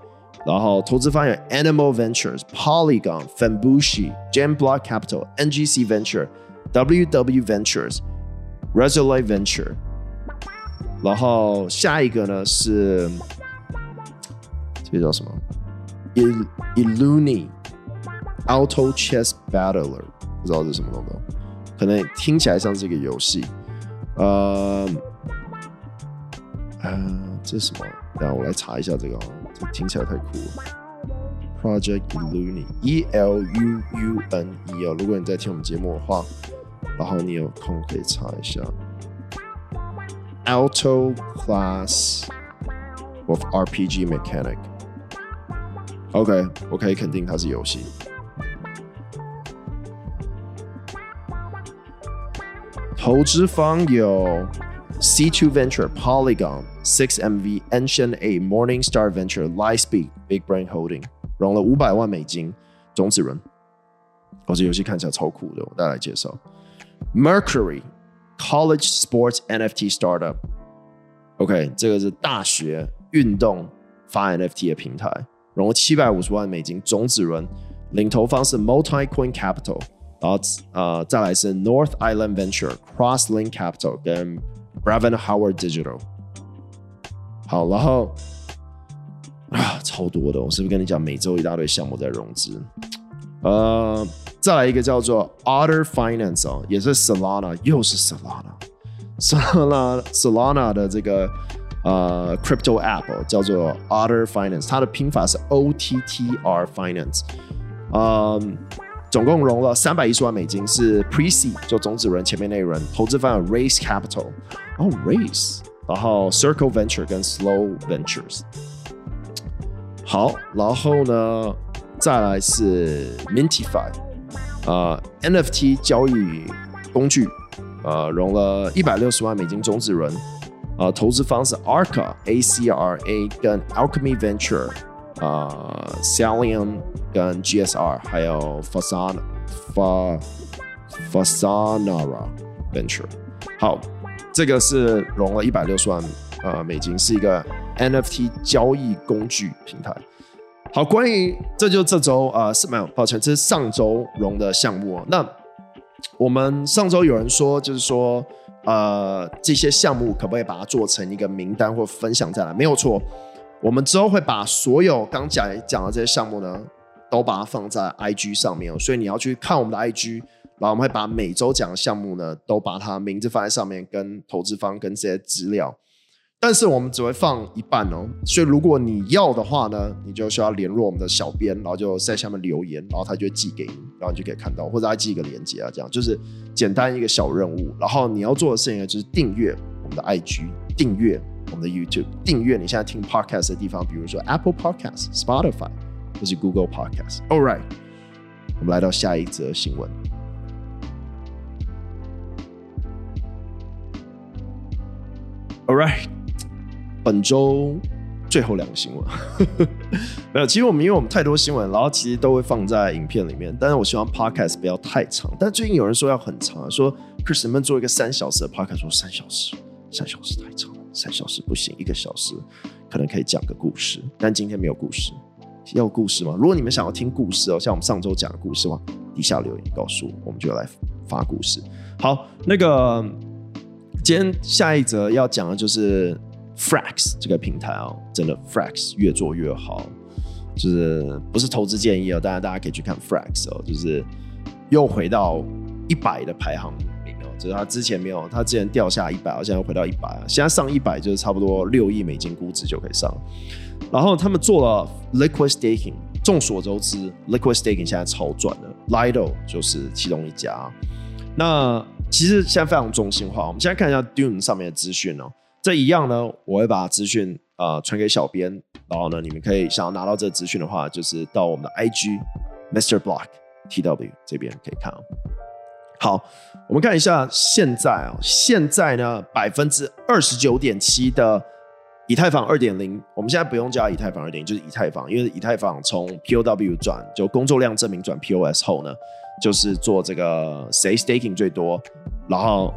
然后投资方有 Animal Ventures、Polygon、Fambushi、Gemblock Capital、NGC Venture、WW Ventures、Resolute Venture。然后下一个呢是这个叫什么？Illuni Auto Chess Battler，不知道是什么东西，可能听起来像是一个游戏。呃，呃，这是什么？等下我来查一下这个。听起来太酷了，Project Illuni，E L U U N E 哦。如果你在听我们节目的话，然后你有空可以查一下，Alto Class of RPG Mechanic。OK，我可以肯定它是游戏。投资方有 C2 Venture、Polygon。Six MV、Ancient A、Morningstar Venture、Lightspeed、Big Brain Holding 融了五百万美金种子轮。哦，这游戏看起来超酷的，我带来介绍。Mercury College Sports NFT Startup。OK，这个是大学运动发 NFT 的平台，融了七百五十万美金种子轮，领投方是 Multicoin Capital，然后呃再来是 North Island Venture、Crosslink Capital 跟 Brevan Howard Digital。好，然后啊，超多的！我是不是跟你讲，每周一大堆项目在融资？呃，再来一个叫做 Otter Finance 哦，也是 Solana，又是 Solana，Solana Solana 的这个呃 Crypto App 叫做 Otter Finance，它的拼法是 O T T R Finance，呃，总共融了三百一十万美金，是 Pre-seed 就种子轮前面那一轮，投资方有 Raise Capital，哦 Raise，然后 Circle Venture 跟 Slow Ventures。好，然后呢，再来是 Mintify，呃，NFT 交易工具，呃，融了一百六十万美金种子轮，呃，投资方是 Arca A C R A 跟 Alchemy Venture，呃，Salium 跟 G S R，还有 Fasana Fa Fasanara Venture。好，这个是融了一百六十万呃美金，是一个。NFT 交易工具平台。好，关于这就这周啊，是没有，抱歉，这是上周融的项目。那我们上周有人说，就是说，呃，这些项目可不可以把它做成一个名单或分享再来？没有错，我们之后会把所有刚讲讲的这些项目呢，都把它放在 IG 上面。哦所以你要去看我们的 IG，然后我们会把每周讲的项目呢，都把它名字放在上面，跟投资方跟这些资料。但是我们只会放一半哦，所以如果你要的话呢，你就需要联络我们的小编，然后就在下面留言，然后他就会寄给你，然后你就可以看到，或者他寄一个链接啊，这样就是简单一个小任务。然后你要做的事情，就是订阅我们的 IG，订阅我们的 YouTube，订阅你现在听 Podcast 的地方，比如说 Apple Podcast、Spotify 或是 Google Podcast。All right，我们来到下一则新闻。All right。本周最后两个新闻 没有，其实我们因为我们太多新闻，然后其实都会放在影片里面。但是我希望 podcast 不要太长。但最近有人说要很长，说 Chris 能不能做一个三小时的 podcast？说三小时，三小时太长，三小时不行，一个小时可能可以讲个故事。但今天没有故事，要有故事吗？如果你们想要听故事哦，像我们上周讲的故事的话，底下留言告诉我，我们就来发故事。好，那个今天下一则要讲的就是。Frax 这个平台哦，真的 Frax 越做越好，就是不是投资建议哦，当然大家可以去看 Frax 哦，就是又回到一百的排行，就是他之前没有，他之前掉下一百，现在又回到一百，现在上一百就是差不多六亿美金估值就可以上。然后他们做了 Liquid Staking，众所周知，Liquid Staking 现在超赚的，Lido 就是其中一家。那其实现在非常中心化，我们现在看一下 Dune 上面的资讯哦。这一样呢，我会把资讯啊传给小编，然后呢，你们可以想要拿到这个资讯的话，就是到我们的 IG Mr. Block TW 这边可以看。好，我们看一下现在啊，现在呢百分之二十九点七的以太坊二点零，我们现在不用加以太坊二点零，就是以太坊，因为以太坊从 POW 转就工作量证明转 POS 后呢，就是做这个谁 staking 最多，然后。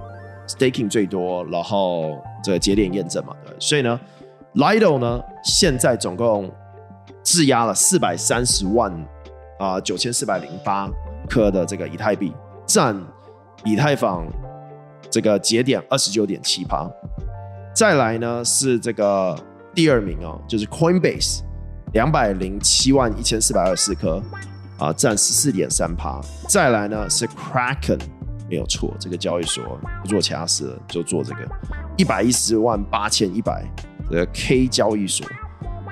Staking 最多，然后这个节点验证嘛，对，所以呢，Lido 呢现在总共质押了四百三十万啊九千四百零八颗的这个以太币，占以太坊这个节点二十九点七趴。再来呢是这个第二名哦，就是 Coinbase 两百零七万一千四百二十四颗啊，占十四点三趴。再来呢是 Kraken。没有错，这个交易所不做其他事了，就做这个一百一十万八千一百的 K 交易所，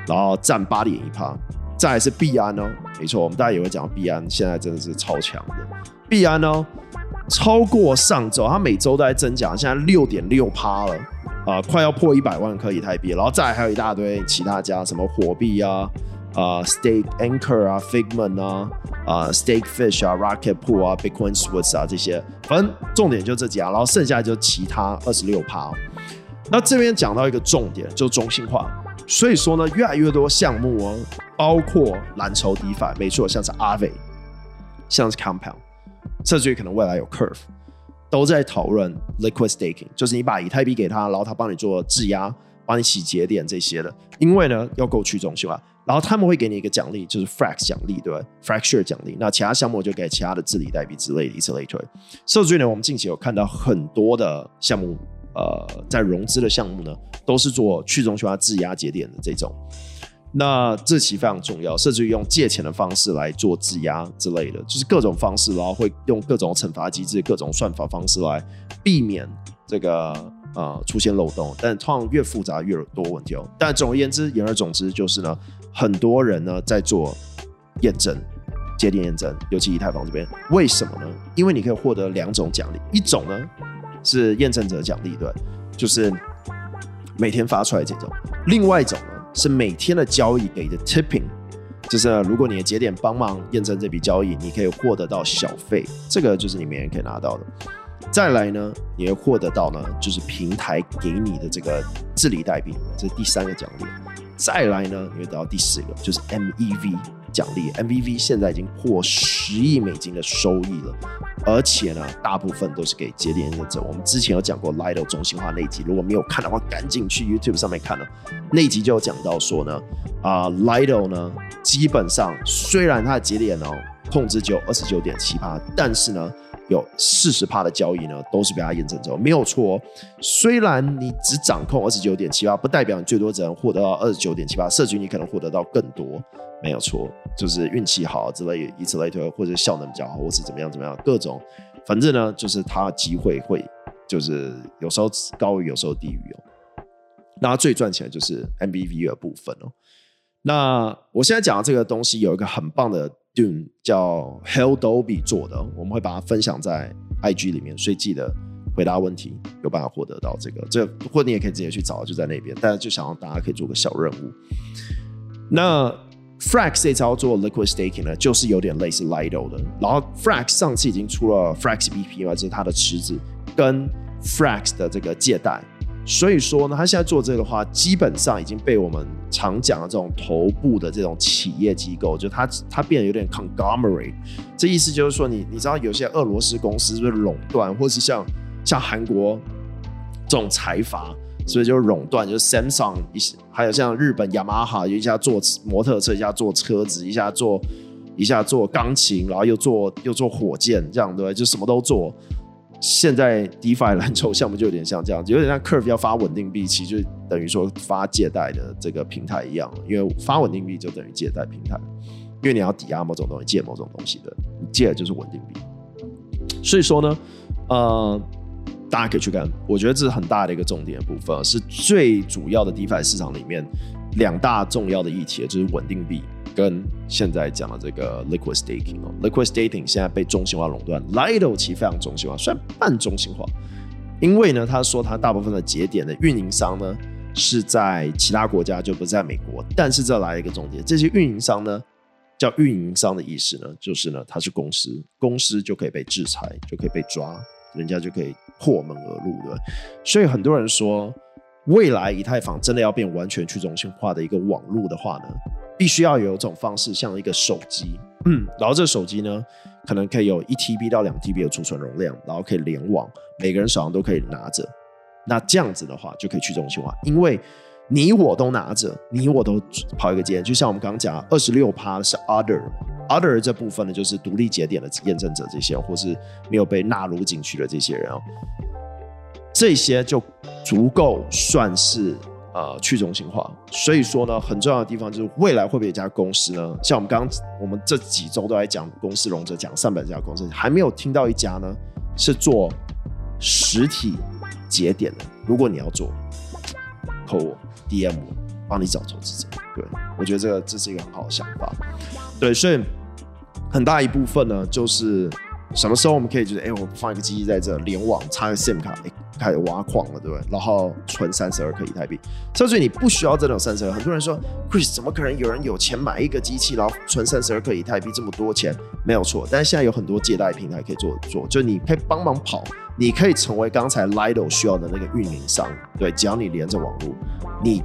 然后占八点一趴。再来是币安哦，没错，我们大家也会讲币安现在真的是超强的。币安哦，超过上周，它每周都在增长，现在六点六趴了啊、快要破一百万颗以太币，然后再来还有一大堆其他家，什么火币啊。啊、stake Anchor 啊，Figment 啊，啊、，Stakefish 啊，Rocket Pool 啊，Bitcoin Swiss 啊，这些，反正重点就这几家，然后剩下就其他二十六趴。那这边讲到一个重点，就中心化。所以说呢，越来越多项目哦，包括蓝筹 DeFi，没错，像是 Aave，像是 Compound，甚至可能未来有 Curve，都在讨论 Liquid Staking，就是你把以太币给他，然后他帮你做质押，帮你洗节点这些的，因为呢要够去中心化。然后他们会给你一个奖励，就是 Frax 奖励，对吧 fracture 奖励。那其他项目就给其他的治理代币之类的，以此类推。甚至呢，我们近期有看到很多的项目，呃，在融资的项目呢，都是做去中心化质押节点的这种。那这期非常重要，甚至于用借钱的方式来做质押之类的，就是各种方式，然后会用各种惩罚机制、各种算法方式来避免这个呃出现漏洞。但通常越复杂越多问题哦。但总而言之，言而总之就是呢，很多人呢在做验证、节点验证，尤其以太坊这边，为什么呢？因为你可以获得两种奖励，一种呢是验证者奖励，对，就是每天发出来这种；另外一种。是每天的交易给的 tipping，就是如果你的节点帮忙验证这笔交易，你可以获得到小费，这个就是你每天可以拿到的。再来呢，也会获得到呢，就是平台给你的这个治理代币，这是第三个奖励。再来呢，你会得到第四个，就是 MEV。奖励 MEV 现在已经破十亿美金的收益了，而且呢，大部分都是给节点验证者。我们之前有讲过 Lido 中心化那集，如果没有看的话，赶紧去 YouTube 上面看了。那集就有讲到说呢，啊、Lido 呢，基本上虽然它的节点呢控制只有二十九点七八，但是呢。有四十趴的交易呢，都是被他验证之后没有错。虽然你只掌控二十九点七八，不代表你最多只能获得到二十九点七八，社群你可能获得到更多，没有错，就是运气好之类，以此类推，或者效能比较好，或是怎么样怎么样，各种，反正呢，就是他机会会，就是有时候高于，有时候低于哦。那最赚钱的就是 MEV 的部分哦。那我现在讲的这个东西有一个很棒的。Dune 叫 Helldobby 做的，我们会把它分享在 IG 里面，所以记得回答问题，有办法获得到这个。这或你也可以直接去找，就在那边。但是就想让大家可以做个小任务。那 Frax 这招做 Liquid Staking 呢，就是有点类似 Lido 的。然后 Frax 上次已经出了 Frax BP 嘛，就是它的池子跟 Frax 的这个借贷。所以说呢，他现在做这个的话，基本上已经被我们常讲的这种头部的这种企业机构，就它它变得有点 conglomerate。这意思就是说你，你知道有些俄罗斯公司是不是垄断，或是像像韩国这种财阀，所以就垄断，就是 Samsung 一些，还有像日本雅马哈，有一家做摩托车，一家做车子，一下做一下做钢琴，然后又做又做火箭，这样对，就什么都做。现在 DeFi 蓝筹项目就有点像这样子，有点像 Curve 要发稳定币，其实就等于说发借贷的这个平台一样，因为发稳定币就等于借贷平台，因为你要抵押某种东西，借某种东西的，你借的就是稳定币。所以说呢，呃，大家可以去看，我觉得这是很大的一个重点的部分，是最主要的 DeFi 市场里面两大重要的议题，就是稳定币。跟现在讲的这个 liquid staking 哦，liquid staking 现在被中心化垄断，Lido 其实非常中心化，虽然半中心化，因为呢，他说他大部分的节点的运营商呢是在其他国家，就不在美国。但是这来一个重点，这些运营商呢叫运营商的意思呢，就是呢他是公司，公司就可以被制裁，就可以被抓，人家就可以破门而入，对？所以很多人说，未来以太坊真的要变完全去中心化的一个网络的话呢？必须要有一种方式，像一个手机，嗯，然后这个手机呢，可能可以有一 TB 到两 TB 的储存容量，然后可以联网，每个人手上都可以拿着。那这样子的话，就可以去中心化，因为你我都拿着，你我都跑一个节点，就像我们刚刚讲，二十六趴是 Other，Other 这部分呢，就是独立节点的验证者这些，或是没有被纳入进去的这些人哦，这些就足够算是。呃，去中心化，所以说呢，很重要的地方就是未来会不会有一家公司呢？像我们刚刚我们这几周都在讲公司龙者讲上百家公司，还没有听到一家呢是做实体节点的。如果你要做，扣我 DM 我，帮你找投资者。对，我觉得这个这是一个很好的想法。对，所以很大一部分呢，就是什么时候我们可以觉得，哎、欸，我放一个机器在这联网，插个 SIM 卡，哎、开始挖矿了，对不对？然后存三十二颗以太币，甚至你不需要这种三十二。很多人说，Chris 怎么可能有人有钱买一个机器，然后存三十二颗以太币这么多钱？没有错，但是现在有很多借贷平台可以做做，就你可以帮忙跑，你可以成为刚才 Lido 需要的那个运营商。对，只要你连着网络，你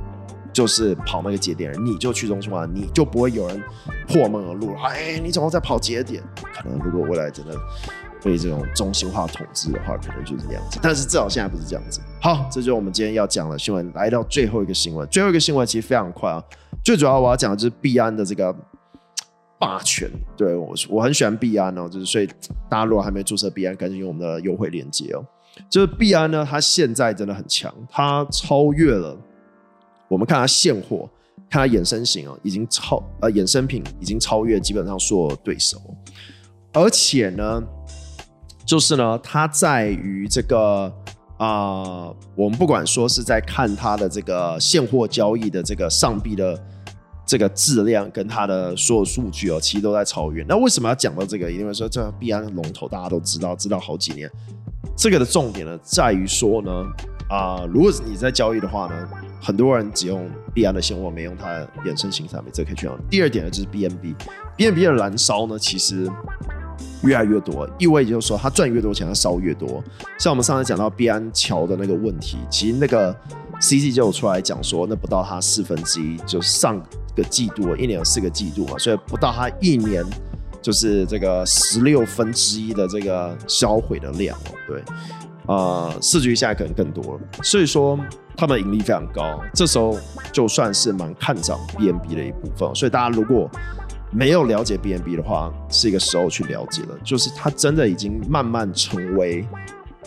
就是跑那个节点，你就去中心化，你就不会有人破门而入。哎，你怎么在跑节点？可能如果未来真的。被这种中心化统治的话，可能就是这样子。但是至少现在不是这样子。好，这就是我们今天要讲的新闻。来到最后一个新闻，最后一个新闻其实非常快啊。最主要我要讲的就是币安的这个霸权。对，我我很喜欢币安哦，就是所以大家如果还没注册币安，赶紧用我们的优惠链接哦。就是币安呢，它现在真的很强，它超越了我们看它现货看它衍生型哦，已经超呃衍生品已经超越基本上所有对手，而且呢，就是呢，它在于这个啊、我们不管说是在看它的这个现货交易的这个上币的这个质量跟它的所有数据哦，其实都在超越。那为什么要讲到这个？因为说这币安龙头大家都知道，知道好几年。这个的重点呢，在于说呢，啊、如果你在交易的话呢。很多人只用币安的现货，没用它的衍生型产品，这可以去用。第二点呢，就是 BNB，BNB 的燃烧呢，其实越来越多，意味就是说它赚越多钱，它烧越多。像我们上次讲到币安桥的那个问题，其实那个 C C 就有出来讲说，那不到它四分之一，就是上个季度一年有四个季度嘛，所以不到它一年就是这个十六分之一的这个销毁的量哦，对。呃，市值现在可能更多了，所以说他们盈利非常高，这时候就算是蛮看涨 BNB 的一部分。所以大家如果没有了解 BNB 的话，是一个时候去了解了，就是它真的已经慢慢成为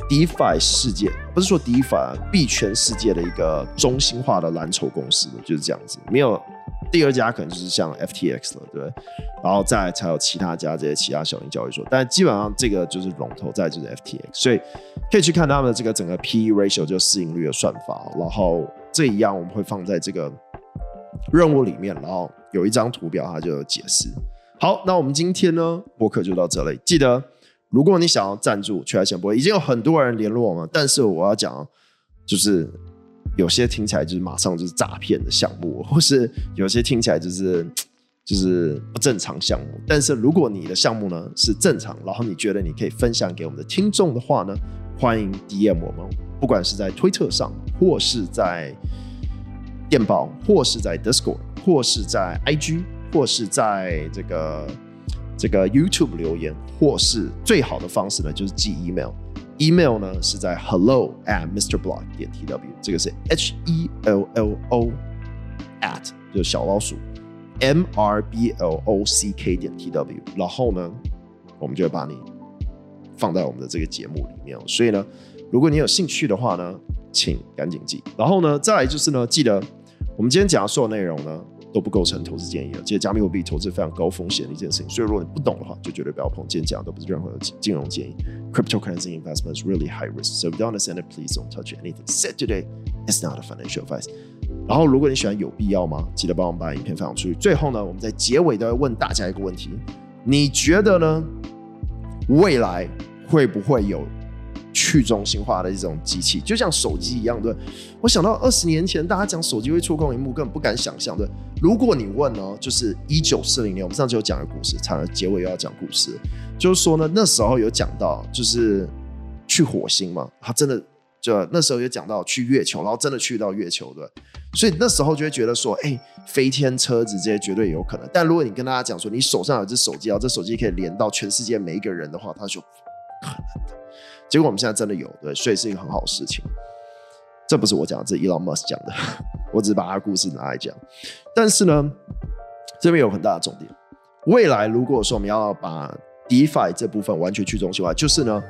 DeFi 世界，不是说 DeFi 币圈世界的一个中心化的蓝筹公司，就是这样子，没有。第二家可能就是像 FTX 了，对，然后再才有其他家这些其他小型交易所，但基本上这个就是龙头，再就是 FTX，所以可以去看他们的这个整个 PE ratio 就市盈率的算法，然后这一样我们会放在这个任务里面，然后有一张图表它就有解释。好，那我们今天呢播客就到这里，记得如果你想要赞助区块链播，已经有很多人联络我们，但是我要讲就是。有些听起来就是马上就是诈骗的项目，或是有些听起来就是 就是不正常项目。但是如果你的项目呢是正常，然后你觉得你可以分享给我们的听众的话呢，欢迎 DM 我们，不管是在推特上，或是在电报，或是在 Discord，或是在 IG，或是在这个这个 YouTube 留言，或是最好的方式呢就是寄 email。Email 呢是在 hello at mrblock 点 tw，这个是 h e l l o at 就是小老鼠 m r b l o c k 点 tw，然后呢，我们就会把你放在我们的这个节目里面。所以呢，如果你有兴趣的话呢，请赶紧记。然后呢，再来就是呢，记得我们今天讲的所有内容呢。都不构成投资建议了。其实加密货币投资非常高风险的一件事情，所以如果你不懂的话，就绝对不要碰。今天讲的都不是任何的金融建议。Cryptocurrency investment is really high risk, so if you don't understand it, please don't touch anything said today. It's not a financial advice. 然后，如果你喜欢有必要吗？记得帮我们把影片分享出去。最后呢，我们在结尾都要问大家一个问题：你觉得呢？未来会不会有？去中心化的一种机器，就像手机一样，对。我想到二十年前，大家讲手机会触控萤幕，根本不敢想象，对。如果你问呢，就是一九四零年，我们上次有讲个故事，才结尾又要讲故事，就是说呢，那时候有讲到，就是去火星嘛，他真的就那时候有讲到去月球，然后真的去到月球，对。所以那时候就会觉得说，哎、飞天车子这些绝对有可能。但如果你跟大家讲说，你手上有只手机，然后这手机可以连到全世界每一个人的话，他就可能的。结果我们现在真的有，对，所以是一个很好的事情。这不是我讲的，这是 Elon Musk 讲的，我只是把他的故事拿来讲。但是呢，这边有很大的重点。未来如果说我们要把 DeFi 这部分完全去中心化，就是呢，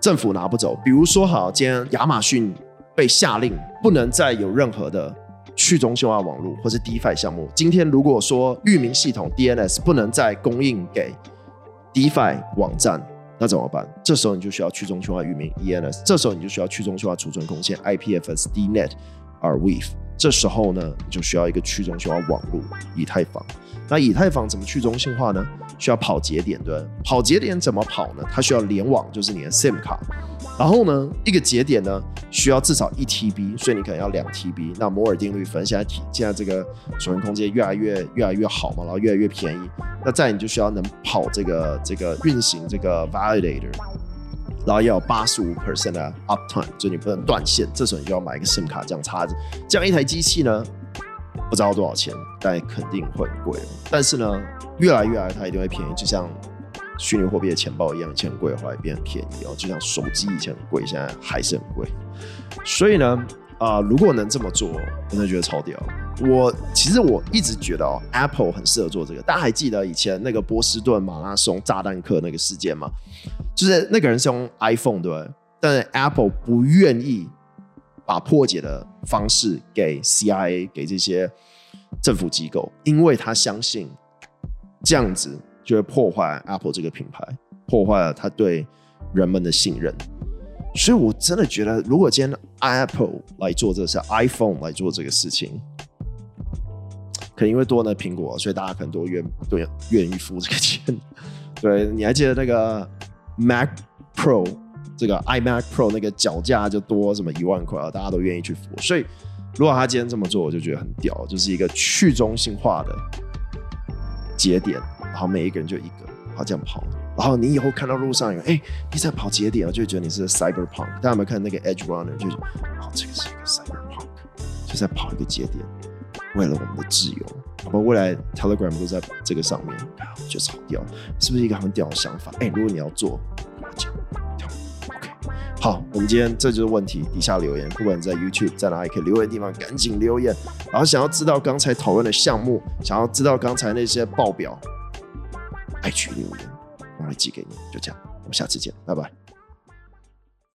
政府拿不走。比如说，好，今天亚马逊被下令不能再有任何的去中心化网络或是 DeFi 项目。今天如果说域名系统 DNS 不能再供应给 DeFi 网站。那怎么办？这时候你就需要去中心化域名 ENS，这时候你就需要去中心化储存空间 IPFS DNet Rweave，这时候呢，你就需要一个去中心化网络以太坊。那以太坊怎么去中心化呢？需要跑节点，对，跑节点怎么跑呢？它需要联网，就是你的 SIM 卡。然后呢，一个节点呢需要至少一 TB，所以你可能要两 TB。那摩尔定律分，现在现在这个储存空间越来越越来越好嘛，然后越来越便宜。那再你就需要能跑这个这个运行这个 validator，然后要有八十五 percent 的 uptime，就你不能断线。这时候你就要买一个 SIM 卡这样插着，这样一台机器呢不知道多少钱，但肯定会贵。但是呢，越来越来它一定会便宜，就像。虚拟货币的钱包一样，以前很贵，后来变很便宜哦。就像手机以前很贵，现在还是很贵。所以呢，啊、如果能这么做，我真的觉得超屌。我其实我一直觉得哦，Apple 很适合做这个。大家还记得以前那个波士顿马拉松炸弹客那个事件吗？就是那个人是用 iPhone 对不对？但是 Apple 不愿意把破解的方式给 CIA，给这些政府机构，因为他相信这样子就会破坏 Apple 这个品牌，破坏了他对人们的信任。所以我真的觉得，如果今天 Apple 来做这个事，iPhone 来做这个事情，可能因为多了苹果，所以大家可能都愿都愿意付这个钱。对，你还记得那个 Mac Pro？这个 iMac Pro 那个脚架就多什么一万块啊，大家都愿意去付。所以如果他今天这么做，我就觉得很屌，就是一个去中心化的节点，然后每一个人就一个，然后这样跑。然后你以后看到路上有哎你在跑节点，我就觉得你是 Cyberpunk。大家有没有看那个 Edge Runner？就哦，这个是一个 Cyberpunk，就在跑一个节点，为了我们的自由。我们未来 Telegram 都在这个上面，我觉得超屌，是不是一个很屌的想法？哎，如果你要做，跟我讲。好，我们今天这就是问题，底下留言，不管你在 YouTube 在哪里可以留言的地方，赶紧留言。然后想要知道刚才讨论的项目，想要知道刚才那些报表，爱去留言，我会寄给你。就这样，我们下次见，拜拜。